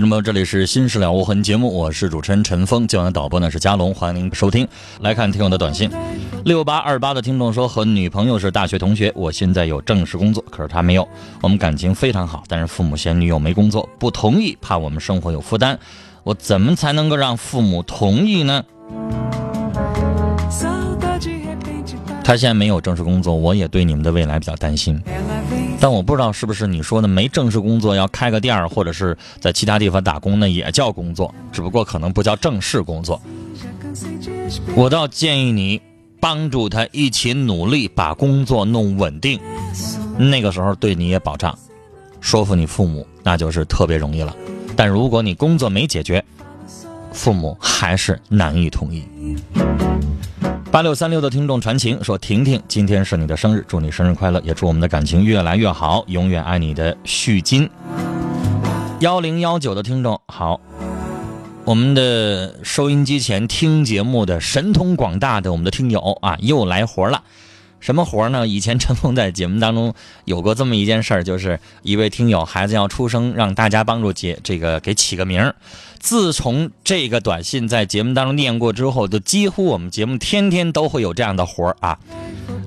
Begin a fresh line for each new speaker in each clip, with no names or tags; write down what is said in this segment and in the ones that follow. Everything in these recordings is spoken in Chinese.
听众朋友，这里是《新事了无痕》节目，我是主持人陈峰，今晚的导播呢是佳龙，欢迎您收听。来看听友的短信，六八二八的听众说，和女朋友是大学同学，我现在有正式工作，可是他没有，我们感情非常好，但是父母嫌女友没工作，不同意，怕我们生活有负担，我怎么才能够让父母同意呢？他现在没有正式工作，我也对你们的未来比较担心。但我不知道是不是你说的没正式工作要开个店儿，或者是在其他地方打工呢，也叫工作，只不过可能不叫正式工作。我倒建议你帮助他一起努力把工作弄稳定，那个时候对你也保障。说服你父母那就是特别容易了，但如果你工作没解决，父母还是难以同意。八六三六的听众传情说：“婷婷，今天是你的生日，祝你生日快乐，也祝我们的感情越来越好，永远爱你的旭金。”幺零幺九的听众好，我们的收音机前听节目的神通广大的我们的听友啊，又来活了。什么活儿呢？以前陈峰在节目当中有过这么一件事儿，就是一位听友孩子要出生，让大家帮助解这个给起个名儿。自从这个短信在节目当中念过之后，就几乎我们节目天天都会有这样的活儿啊。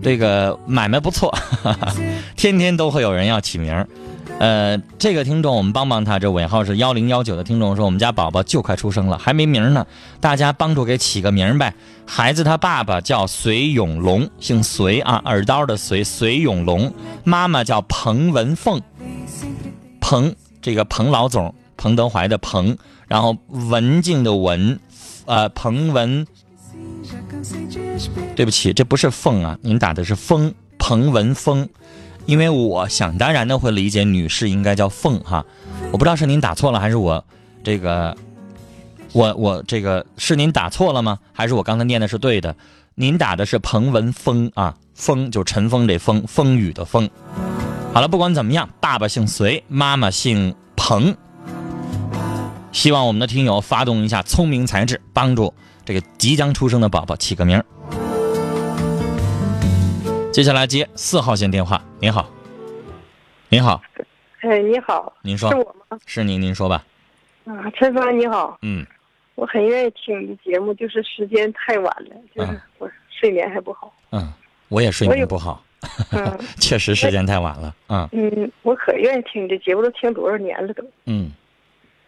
这个买卖不错，天天都会有人要起名儿。呃，这个听众我们帮帮他，这尾号是幺零幺九的听众说，我们家宝宝就快出生了，还没名呢，大家帮助给起个名呗。孩子他爸爸叫隋永龙，姓隋啊，耳刀的隋，隋永龙。妈妈叫彭文凤，彭这个彭老总，彭德怀的彭，然后文静的文，呃，彭文。对不起，这不是凤啊，您打的是风，彭文峰。因为我想当然的会理解女士应该叫凤哈，我不知道是您打错了还是我这个，我我这个是您打错了吗？还是我刚才念的是对的？您打的是彭文峰啊，风就陈峰这风，风雨的风。好了，不管怎么样，爸爸姓隋，妈妈姓彭。希望我们的听友发动一下聪明才智，帮助这个即将出生的宝宝起个名儿。接下来接四号线电话。您好，您好，
哎，你好，
您说
是我吗？
是您，您说吧。
啊，陈芳你好，
嗯，
我很愿意听你的节目，就是时间太晚了，就是
嗯
我睡眠还不好。
嗯，我也睡眠不好，
嗯
确实时间太晚了。嗯
嗯，我可愿意听你的节目，都听多少年了都。
嗯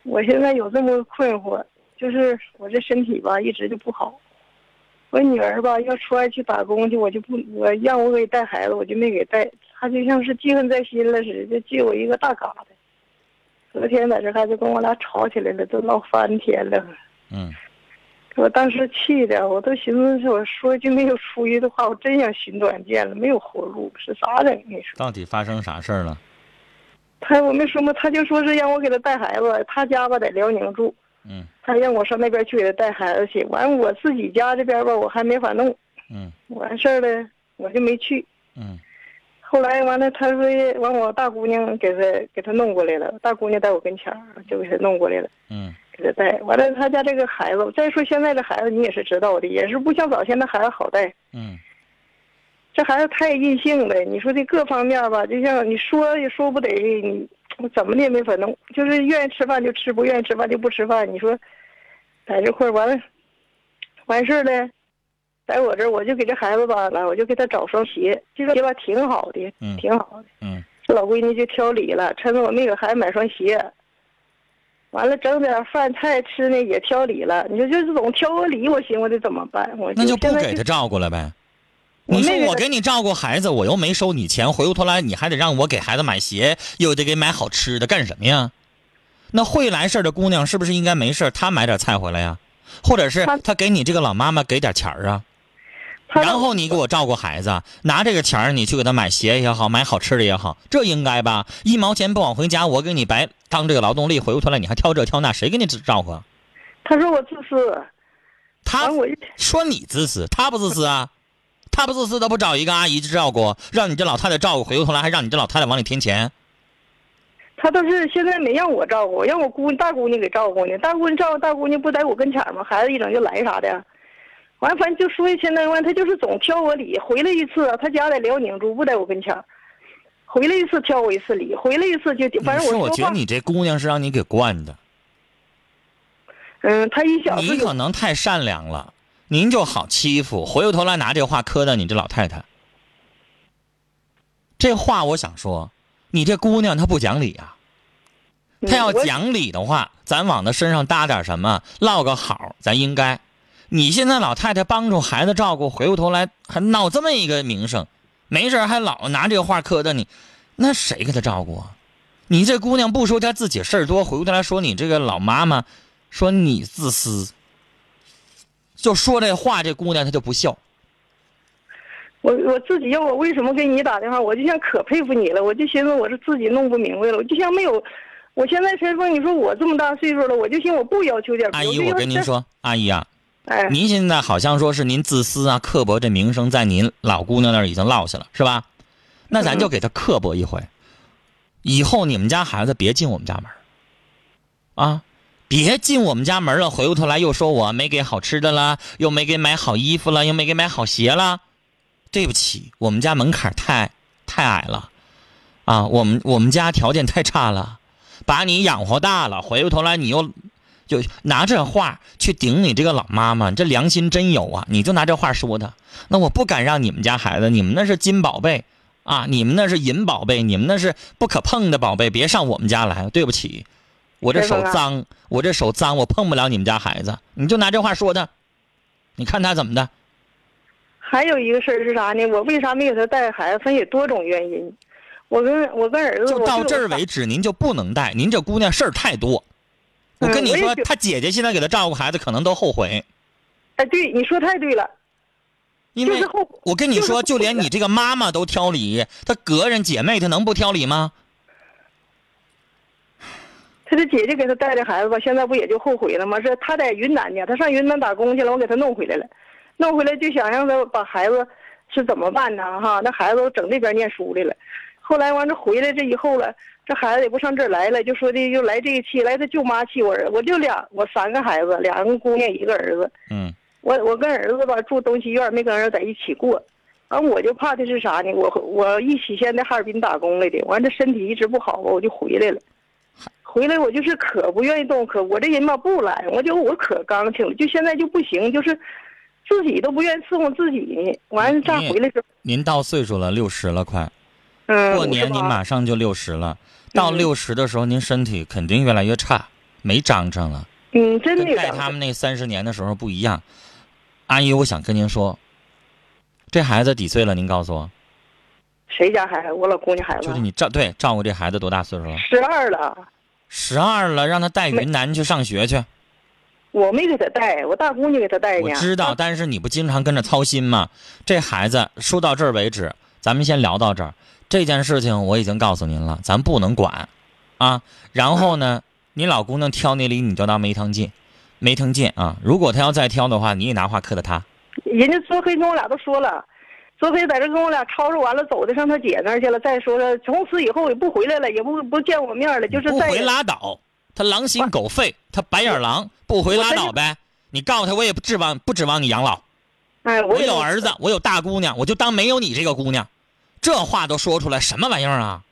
我现在有这么个困惑，就是我这身体吧一直就不好。我女儿吧要出外去打工去，我就不我让我给带孩子，我就没给带。她就像是记恨在心了似的，就记我一个大疙瘩。昨天在这还就跟我俩吵起来了，都闹翻天了。
嗯
我当时气的，我都寻思是我说句没有出息的话，我真想寻短见了，没有活路，是咋整？你说
到底发生啥事儿了？
他我没说嘛，他就说是让我给他带孩子，他家吧在辽宁住，
嗯
他让我上那边去给他带孩子去。完我自己家这边吧，我还没法弄，
嗯
完事儿了我就没去。
嗯
后来完了，他说完我大姑娘给他给他弄过来了，大姑娘在我跟前儿就给他弄过来了。
嗯
给他带完了，他家这个孩子，再说现在这孩子你也是知道的，也是不像早先那孩子好带。
嗯
这孩子太任性了，你说这各方面吧，就像你说也说不得，你我怎么的也没法弄，就是愿意吃饭就吃，不愿意吃饭就不吃饭。你说，在这块儿完了，完事儿了，在我这儿我就给这孩子吧了，我就给他找双鞋，这双鞋吧挺好的，
嗯
挺好的。
嗯，
这老闺女就挑理了，趁着我没给孩子买双鞋，完了整点饭菜吃呢也挑理了。你说就是总挑个理，我寻思我得怎么办？我
那就不给他照顾了呗。
我
你说我给你照顾孩子，我又没收你钱，回过头来你还得让我给孩子买鞋，又得给买好吃的，干什么呀？那会来事儿的姑娘是不是应该没事儿她买点菜回来呀？或者是
她
她给你这个老妈妈给点钱儿啊？然后你给我照顾孩子，拿这个钱儿你去给他买鞋也好，买好吃的也好，这应该吧？一毛钱不往回家，我给你白当这个劳动力，回过头来你还挑这挑那，谁给你照顾啊？
他说我自私，
他
完我就
说你自私，他不自私啊？他不自私，他不找一个阿姨去照顾，让你这老太太照顾，回过头来还让你这老太太往里添钱。
他倒是现在没让我照顾，让我姑大姑娘给照顾呢。大姑娘照顾大姑娘不在我跟前儿吗？孩子一整就来啥的，完反正就说一千多万，他就是总挑我理。回来一次，他家在辽宁住，不在我跟前儿。回来一次挑我一次理，回来一次就反正
是我
说话，
觉得你这姑娘是让你给惯的，
嗯，他一小
你可能太善良了，您就好欺负，回过头来拿这话磕到你这老太太。这话我想说，你这姑娘她不讲理啊。她要讲理的话，咱往她身上搭点什么，落个好，咱应该。你现在老太太帮助孩子照顾，回过头来还闹这么一个名声，没事儿还老拿这个话磕到你，那谁给她照顾啊？你这姑娘不说她自己事儿多，回过头来说你这个老妈妈，说你自私，就说这话，这姑娘她就不笑。
我我自己要我为什么给你打电话，我就像可佩服你了，我就寻思我是自己弄不明白了，我就像没有，我现在陈峰，你说我这么大岁数了，我就寻思我不要求点，
阿姨，我跟您说，阿姨啊，
哎，
您现在好像说是您自私啊、刻薄，这名声在您老姑娘那儿已经落下了，是吧？那咱就给她刻薄一回，以后你们家孩子别进我们家门儿啊，别进我们家门了。回过头来又说我没给好吃的啦，又没给买好衣服了，又没给买好鞋了。对不起，我们家门槛太太矮了，啊，我们我们家条件太差了，把你养活大了，回过头来你又就拿这话去顶你这个老妈妈，这良心真有啊！你就拿这话说他，那我不敢让你们家孩子，你们那是金宝贝啊，你们那是银宝贝，你们那是不可碰的宝贝，别上我们家来。对不起，我这手脏，我这手脏，我碰不了你们家孩子。你就拿这话说他，你看他怎么的？
还有一个事儿是啥呢？我为啥没给他带孩子？分有多种原因。我跟我跟儿子
就到这儿
为。
止，您就不能带。您这姑娘事儿太多。我
嗯
跟你说，
我也觉
她姐姐现在给她照顾孩子，可能都后悔，
哎，对，你说太对了。
因为我跟你说，
就
就连你这个妈妈都挑理，她隔人姐妹她能不挑理吗？
他的姐姐给他带的孩子吧，现在不也就后悔了吗？是他在云南呢，他上云南打工去了，我给他弄回来了，弄回来就想让他把孩子是怎么办呢？哈，那孩子都整那边念书来了，后来完这回来这以后了，这孩子也不上这儿来了，就说的又来这一气，来他舅妈气我儿，我就俩我三个孩子，两个姑娘一个儿子，
嗯，
我我跟儿子吧住东西院，没跟儿子在一起过。完我就怕的是啥呢？我我一起先在哈尔滨打工来的，完这身体一直不好吧，我就回来了。回来我就是可不愿意动，可我这人吧不懒，我就我可刚情了，就现在就不行，就是自己都不愿意伺候自己呢。完这样回来之后，
您到岁数了，六十了快，
嗯，
过年您马上就六十了，到
嗯
六十的时候，您身体肯定越来越差，没张张了，
嗯，真的有
带他们那三十年的时候不一样。阿姨，我想跟您说，这孩子几岁了？您告诉我，
谁家孩子？我老姑娘孩子
就是你照对照顾这孩子多大岁数了？
十二了，
十二了，让他带云南去上学去。
我没给他带，我大姑娘给他带呢。
我知道，但是你不经常跟着操心吗？这孩子说到这儿为止，咱们先聊到这儿。这件事情我已经告诉您了，咱不能管，啊。然后呢，你老姑娘挑你理，你就当没听见，没听见啊。如果她要再挑的话，你也拿话磕到她。
人家昨黑跟我俩都说了，昨天在这跟我俩吵吵完了，走的上他姐那儿去了。再说了，从此以后也不回来了，也不不见我面了，就是再
不回拉倒，他狼心狗肺，他白眼狼，不回拉倒呗。你告诉他，我也不指望不指望你养老。
哎，我
我有儿子，我有大姑娘，我就当没有你这个姑娘。这话都说出来，什么玩意儿啊？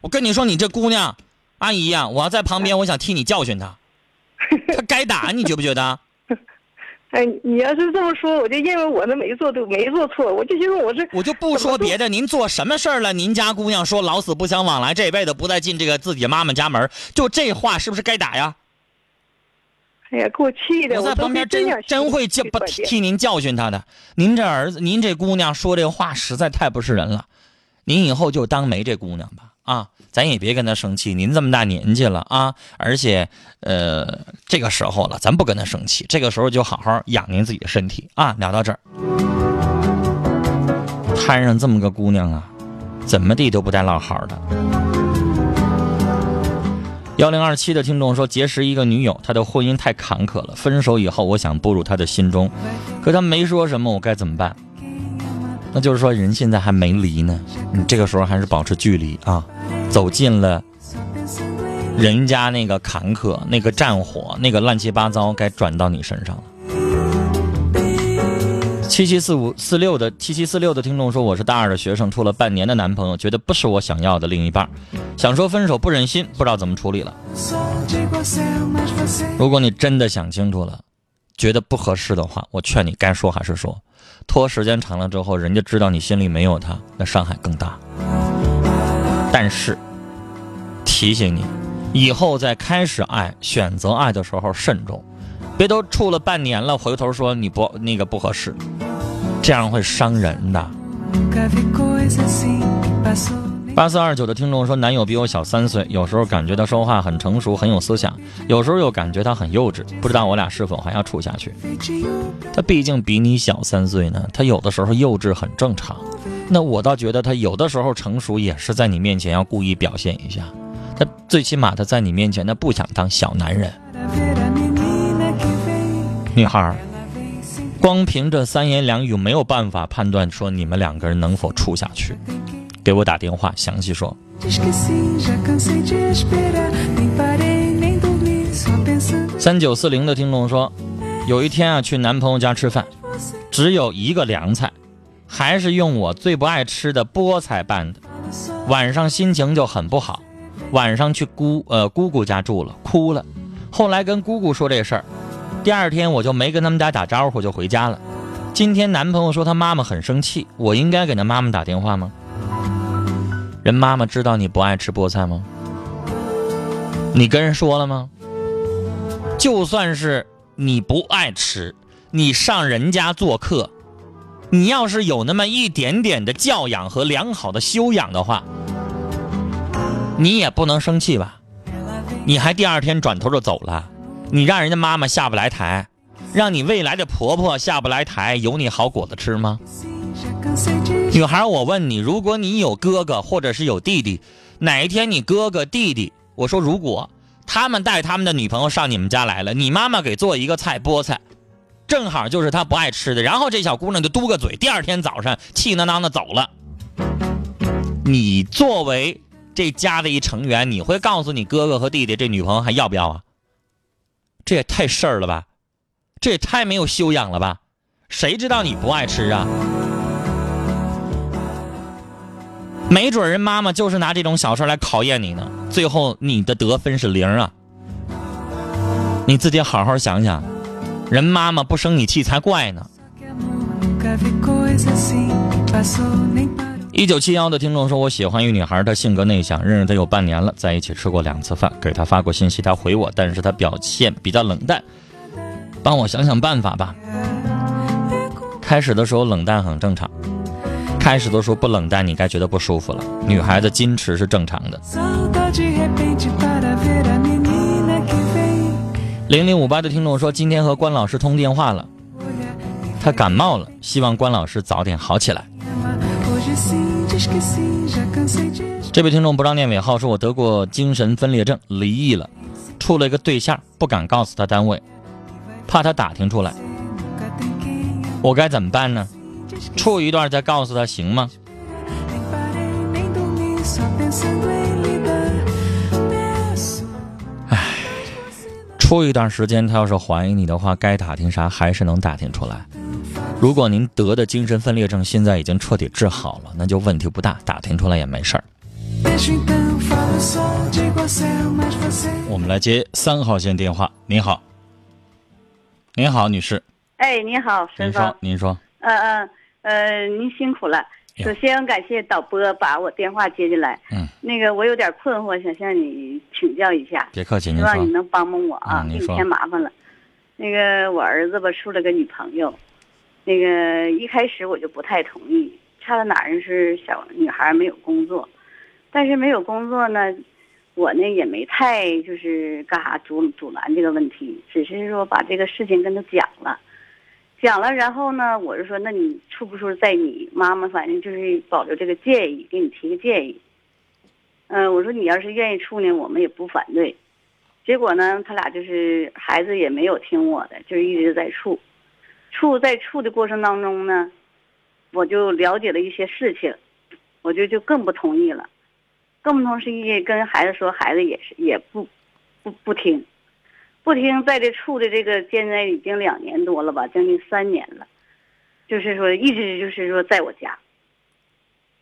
我跟你说，你这姑娘，阿姨呀、我要在旁边，我想替你教训她，她该打，你觉不觉得？
哎，你要是这么说，我就认为我那没做对，没做错，我就寻思我是
我就不说别的，您做什么事儿了？您家姑娘说老死不相往来，这辈子不再进这个自己妈妈家门，就这话是不是该打呀？
哎呀，给我气的，
我在旁边真
真
会教不替您教训她的。您这儿子，您这姑娘说这话实在太不是人了。您以后就当没这姑娘吧，啊，咱也别跟他生气。您这么大年纪了啊，而且呃，这个时候了，咱不跟他生气，这个时候就好好养您自己的身体啊。聊到这儿，摊上这么个姑娘啊，怎么地都不带落好的。幺零二七的听众说，结识一个女友，她的婚姻太坎坷了。分手以后，我想步入她的心中，可她没说什么，我该怎么办？那就是说，人现在还没离呢，你这个时候还是保持距离啊，走进了人家那个坎坷、那个战火、那个乱七八糟，该转到你身上了。七七四五四六的七七四六的听众说，我是大二的学生，处了半年的男朋友，觉得不是我想要的另一半，想说分手不忍心，不知道怎么处理了。如果你真的想清楚了，觉得不合适的话，我劝你该说还是说。拖时间长了之后，人家知道你心里没有他，那伤害更大。但是提醒你，以后在开始爱、选择爱的时候慎重，别都处了半年了，回头说你不那个不合适，这样会伤人的。八四二九的听众说，男友比我小三岁，有时候感觉他说话很成熟，很有思想，有时候又感觉他很幼稚，不知道我俩是否还要处下去。他毕竟比你小三岁呢，他有的时候幼稚很正常。那我倒觉得他有的时候成熟也是在你面前要故意表现一下，他最起码他在你面前他不想当小男人。女孩，光凭这三言两语没有办法判断说你们两个人能否处下去。给我打电话详细说。三九四零的听众说，有一天啊去男朋友家吃饭，只有一个凉菜，还是用我最不爱吃的菠菜拌的，晚上心情就很不好，晚上去姑呃姑姑家住了，哭了。后来跟姑姑说这事儿，第二天我就没跟他们家打招呼就回家了。今天男朋友说他妈妈很生气，我应该给他妈妈打电话吗？人妈妈知道你不爱吃菠菜吗？你跟人说了吗？就算是你不爱吃，你上人家做客，你要是有那么一点点的教养和良好的修养的话，你也不能生气吧？你还第二天转头就走了，你让人家妈妈下不来台，让你未来的婆婆下不来台，有你好果子吃吗？女孩，我问你，如果你有哥哥或者是有弟弟，哪一天你哥哥弟弟，我说如果他们带他们的女朋友上你们家来了，你妈妈给做一个菜菠菜，正好就是他不爱吃的，然后这小姑娘就嘟个嘴，第二天早上气囊囊的走了。你作为这家的一成员，你会告诉你哥哥和弟弟这女朋友还要不要啊？这也太事儿了吧，这也太没有修养了吧？谁知道你不爱吃啊？没准人妈妈就是拿这种小事来考验你呢，最后你的得分是零啊！你自己好好想想，人妈妈不生你气才怪呢。一九七幺的听众说：“我喜欢一女孩，她性格内向，认识她有半年了，在一起吃过两次饭，给她发过信息，她回我，但是她表现比较冷淡，帮我想想办法吧。”开始的时候冷淡很正常，开始的时候不冷淡，你该觉得不舒服了。女孩子矜持是正常的。零零五八的听众说，今天和关老师通电话了，他感冒了，希望关老师早点好起来。这位听众不让念尾号，说我得过精神分裂症，离异了，处了一个对象，不敢告诉他单位，怕他打听出来。我该怎么办呢？处一段再告诉他行吗？唉，处一段时间，他要是怀疑你的话，该打听啥还是能打听出来。如果您得的精神分裂症现在已经彻底治好了，那就问题不大，打听出来也没事儿。我们来接三号线电话。您好，您好，女士，
哎，您好，
您说，。您说，
呃呃呃，您辛苦了。首先感谢导播把我电话接进来。
嗯，
那个我有点困惑，想向你请教一下，
别客气，您
希望你，能帮帮我啊，给你添麻烦了。那个我儿子吧处了个女朋友，那个一开始我就不太同意，差在哪儿呢？是小女孩没有工作，但是没有工作呢，我呢也没太就是干啥阻阻拦这个问题，只是说把这个事情跟他讲了。讲了，然后呢，我就说，那你处不处在你妈妈，反正就是保留这个建议，给你提个建议。嗯、我说你要是愿意处呢，我们也不反对。结果呢，他俩就是孩子也没有听我的，就是一直在处。处在处的过程当中呢，我就了解了一些事情，我就就更不同意了，更不同意跟孩子说，孩子也是也不不不听。不听，在这处的这个现在已经两年多了吧，将近三年了，就是说一直就是说在我家，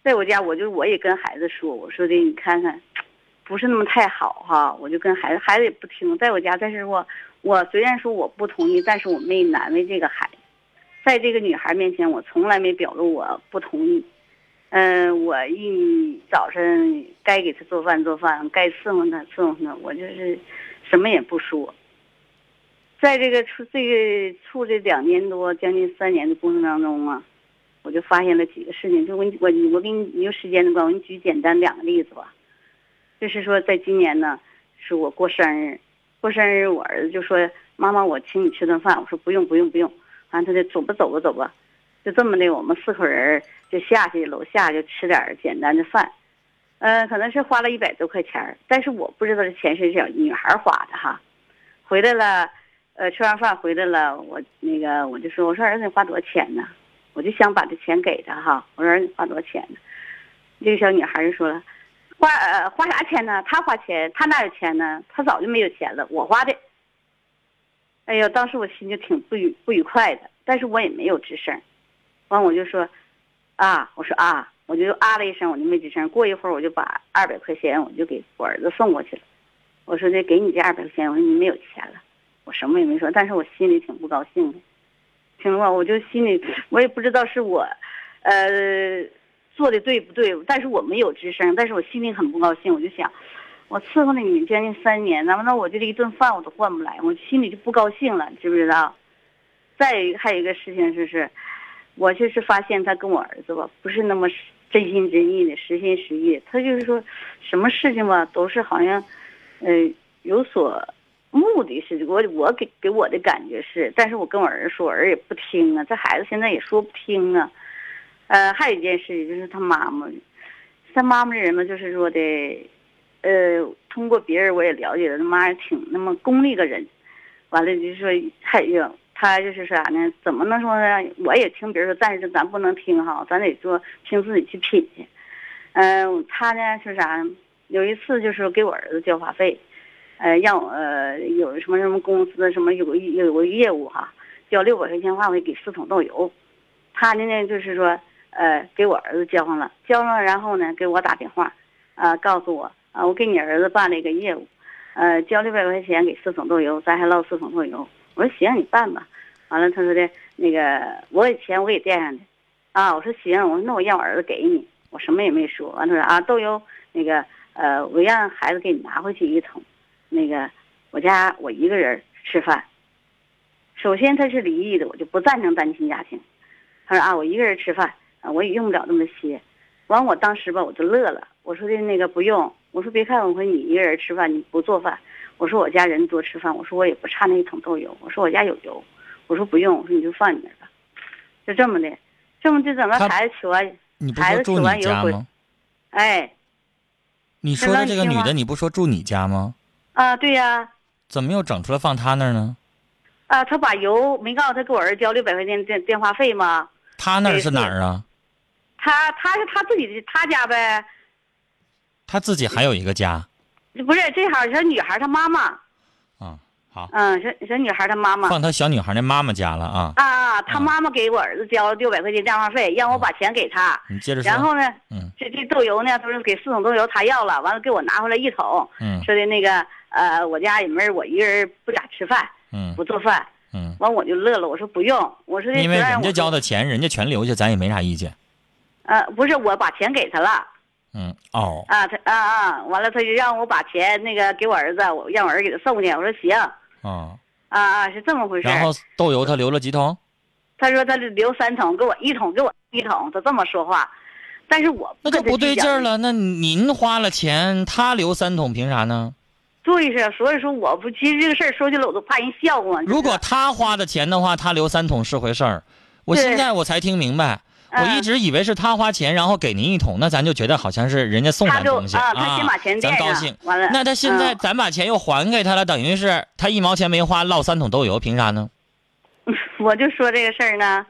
在我家，我就我也跟孩子说，我说的你看看，不是那么太好哈，我就跟孩子，孩子也不听，在我家，但是我我虽然说我不同意，但是我没难为这个孩子，在这个女孩面前，我从来没表露我不同意。嗯、我一早晨该给她做饭做饭，该伺候她伺候她，我就是什么也不说。在这个处这个处这两年多，将近三年的过程当中啊，我就发现了几个事情。就我我我给你你有时间的话，我给你举简单两个例子吧。就是说，在今年呢，是我过生日，过生日，我儿子就说：“妈妈，我请你吃顿饭。”我说：“不用，不用，不用。”完，他就走吧，走吧，走吧。就这么的，我们四口人就下去楼下就吃点简单的饭，呃，可能是花了一百多块钱但是我不知道这钱是小女孩花的哈。回来了，呃，吃完饭回来了，我那个我就说，我说儿子你花多少钱呢？我就想把这钱给他哈。我说儿子你花多少钱呢？这个小女孩就说了，花呃花啥钱呢？他花钱，他哪有钱呢？他早就没有钱了，我花的。哎呦，当时我心就挺不愉不愉快的，但是我也没有吱声。完我就说，啊，我说啊，我就啊了一声，我就没吱声。过一会儿我就把二百块钱我就给我儿子送过去了。我说这给你这二百块钱，我说你没有钱了，我什么也没说，但是我心里挺不高兴的。听话，我就心里我也不知道是我，呃，做的对不对，但是我没有吱声，但是我心里很不高兴，我就想，我伺候了你将近三年，那么那我就这一顿饭我都换不来，我心里就不高兴了，知不知道？再一个还有一个事情就是，我就是发现他跟我儿子吧，不是那么真心真意的、实心实意，他就是说，什么事情吧，都是好像，呃，有所目的是，我我给给我的感觉是，但是我跟我儿子说，儿也不听啊，这孩子现在也说不听啊。呃，还有一件事情就是他妈妈，他妈妈这人嘛，就是说的，呃，通过别人我也了解了，他妈也挺那么功利个人。完了就是说，还有他就是啥呢？怎么能说呢？我也听别人说，但是咱不能听哈，咱得说听自己去品去。嗯、他呢是啥？有一次就是给我儿子交话费，呃，让我呃有什么什么公司什么有个有个业务哈，交六百块钱话费给四桶豆油。他呢呢就是说，呃，给我儿子交上了，交上了，然后呢给我打电话，啊、告诉我啊、我给你儿子办了一个业务，呃，交六百块钱给四桶豆油，咱还捞四桶豆油。我说行，你办吧。完了，他说的那个我给钱我给垫上的，啊，我说行，我说那我让我儿子给你，我什么也没说。完他说啊，豆油那个呃，我让孩子给你拿回去一桶，那个我家我一个人吃饭。首先他是离异的，我就不赞成单亲家庭。他说啊，我一个人吃饭啊，我也用不了那么些。完，我当时吧，我就乐了。我说的那个不用，我说别看我说你一个人吃饭，你不做饭。我说我家人多吃饭，我说我也不差那一桶豆油。我说我家有油，我说不用，我说你就放你那儿吧。就这么的，这么就等到
他
孩子取完，
你不
孩子吃
说住你
完油回
家吗？
哎
你说的这个女的，
你
不说住你家吗？
啊，对呀、
怎么又整出来放他那儿呢？
啊，他把油没告诉他给我儿子交六百块钱电电话费吗？
他那儿是哪儿啊？
他他是他自己的他家呗，
他自己还有一个家
不是这好是女孩她妈妈，
嗯。好，
嗯，小小女孩她妈妈
放她小女孩那妈妈家了啊。
啊啊，他妈妈给我儿子交了六百块钱电话费，让我把钱给他。
你接着说。
然后呢，
嗯
这这豆油呢，他说给四桶豆油他要了，完了给我拿回来一桶，
嗯
说的那个呃，我家也没人我一个人不咋吃饭，
嗯
不做饭。
嗯，
完我就乐了，我说不用，我说
因为人家交的钱，人家全留下，咱也没啥意见。
呃不是我把钱给他了
嗯哦，
啊，他啊啊，完了他就让我把钱那个给我儿子，我让我儿子给他送去，我说行
哦，
啊啊是这么回事。
然后豆油他留了几桶？
他说他留三桶，给我一桶，给我一桶，他这么说话，但是我
那就不对劲儿。
了。
那您花了钱，他留三桶，凭啥呢？
对是，所以说我不，其实这个事儿说起来我都怕人笑话。
如果他花的钱的话，他留三桶是回事儿。我现在我才听明白，我
嗯
一直以为是他花钱，然后给您一桶，那咱就觉得好像是人家送咱东西
啊，他先把钱
咱高兴。
完了。
那他现在
嗯
咱把钱又还给他了，等于是他一毛钱没花，落三桶豆油，凭啥呢？
我就说这个事儿呢，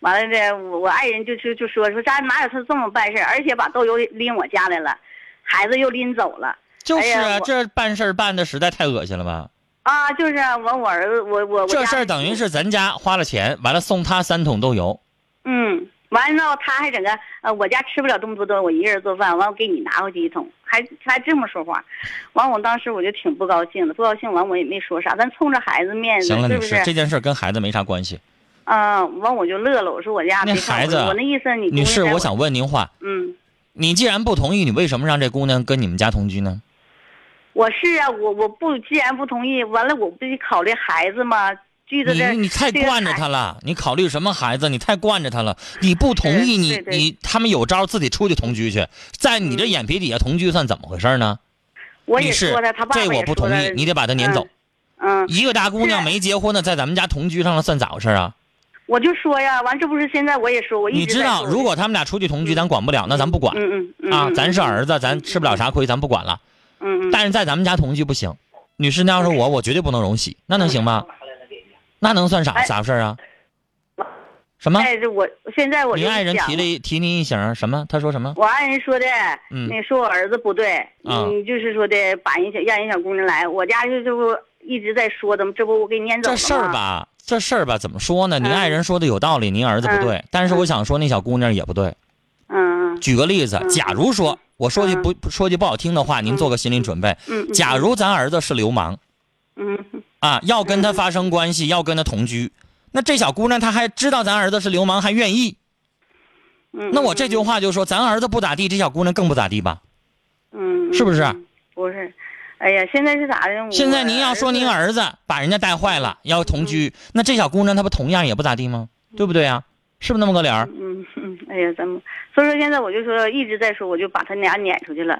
完了这我我爱人就就就说说咱哪有他这么办事儿，而且把豆油拎我家来了，孩子又拎走了
就是啊，
哎
这办事儿办的实在太恶心了吧？
啊，就是啊完我儿子我我我
这事儿等于是咱家花了钱，完了送他三桶豆油，
嗯，完了他还整个呃我家吃不了这么多东西，我一个人做饭，完我给你拿回去一桶，还还这么说话，完我当时我就挺不高兴的，不高兴完我也没说啥，咱冲着孩子面子
行了，
是不是？
女士，这件事儿跟孩子没啥关系。
啊，完我就乐了，我说我家
那孩子
我我那意思你
女士，我想问您话，
嗯。
你既然不同意，你为什么让这姑娘跟你们家同居呢？
我是啊，我我不既然不同意，完了我不得考虑孩子吗？
你你太惯着他了，你考虑什么孩子？你太惯着他了。你不同意，你你他们有招自己出去同居去，在你这眼皮底下同居算怎么回事呢？
我也
女士
说了，他，爸爸
这我不同意，你得把他撵走。
嗯，
一个大姑娘没结婚呢，在咱们家同居上了，算咋回事啊？
我就说呀，完这不是现在我也说，我一
你知道，如果他们俩出去同居，咱管不了，那咱不管
嗯嗯嗯
啊。
嗯
咱是儿子，咱吃不了啥亏，咱不管了。
嗯嗯，
但是在咱们家同居不行，女士，那要是我，我绝对不能容许，那能行吗？那能算啥
哎
啥事儿啊？什么？
我现在我
您爱人提了提您一醒，什么？他说什么？
我爱人说的，
嗯
那说我儿子不对，
啊
嗯，就是说的把人小让人小姑娘来，我家就这不一直在说的吗？这不我给撵走了？
这事儿，吧，这事儿吧，怎么说呢？您
嗯
爱人说的有道理，您儿子不对，但是我想说那小姑娘也不对。
嗯
举个例子，
嗯
假如说我说句不不说句不好听的话，您做个心理准备。假如咱儿子是流氓
嗯
啊，要跟他发生关系，要跟他同居，那这小姑娘她还知道咱儿子是流氓，还愿意，
嗯，
那我这句话就说咱儿子不咋地，这小姑娘更不咋地吧？是不是
嗯不是，哎呀，现在是咋的？
现在您要说您
儿
儿子把人家带坏了，要同居，那这小姑娘她不同样也不咋地吗？对不对呀？是不是那么个理儿？
嗯嗯，哎呀，咱们所以说现在我就说一直在说，我就把他俩撵出去了。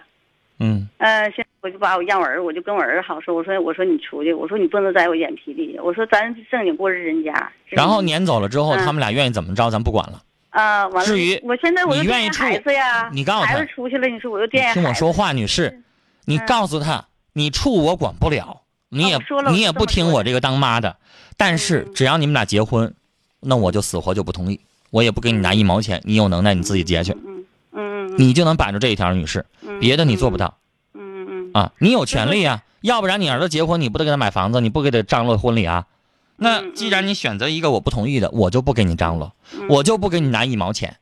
嗯，
呃，现在我就把我让我儿，我就跟我儿好说，我说我说你出去，我说你不能在我眼皮里，我说咱正经过日人家。
然后撵走了之后，
嗯
他们俩愿意怎么着，咱不管了。
啊，完了，
至于
我现在我就
你愿意处
子呀，
你告诉他
孩子出去了，你说我又惦记
听我说话，女士，你
嗯
告诉他，你处我管不了，你也你也不听我这个当妈的。但是
嗯
只要你们俩结婚，那我就死活就不同意，我也不给你拿一毛钱。你有能耐你自己结去，
嗯嗯嗯，
你就能摆住这一条，女士，
嗯
别的你做不。到
嗯嗯嗯
啊。你有权利啊，要不然你儿子结婚，你不得给他买房子，你不给他张罗婚礼啊？那
嗯
既然你选择一个我不同意的，我就不给你张罗，
嗯
我就不给你拿一毛钱。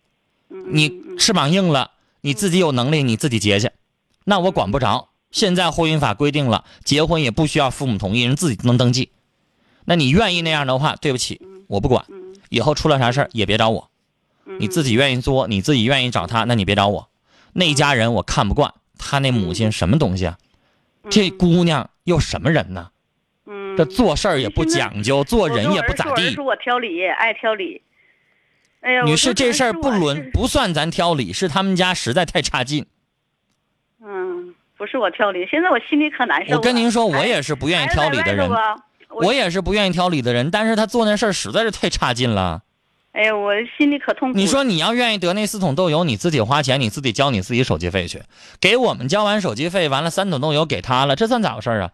嗯
你
嗯
翅膀硬了，你自己有能力，你自己结去，那我管不着。现在婚姻法规定了，结婚也不需要父母同意，人自己能登记。那你愿意那样的话，对不起，我不管，
嗯
以后出了啥事儿也别找我。
嗯
你自己愿意作，你自己愿意找他，那你别找我。那家人我看不惯，他那母亲什么东西啊？这姑娘又什么人呢？
嗯
这做事儿也不讲究，做人也不咋地。
说我挑理，爱挑理。哎呀，
女士，这事儿不
可能是我是
论不算咱挑理，是他们家实在太差劲。
嗯，不是我挑理，现在我心里可难受了。
我跟您说，我也是不愿意挑理的人
我
我也是不愿意挑理的人，但是他做那事儿实在是太差劲了。
哎呀，我心里可痛苦。
你说你要愿意得那四桶豆油，你自己花钱，你自己交你自己手机费去，给我们交完手机费，完了三桶豆油给他了，这算咋回事儿啊？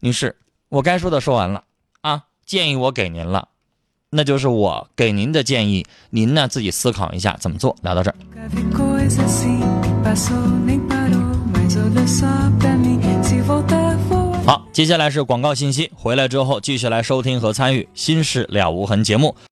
女士，我该说的说完了啊，建议我给您了，那就是我给您的建议，您呢自己思考一下怎么做。聊到这儿。好，接下来是广告信息，回来之后继续来收听和参与《心事了无痕》节目。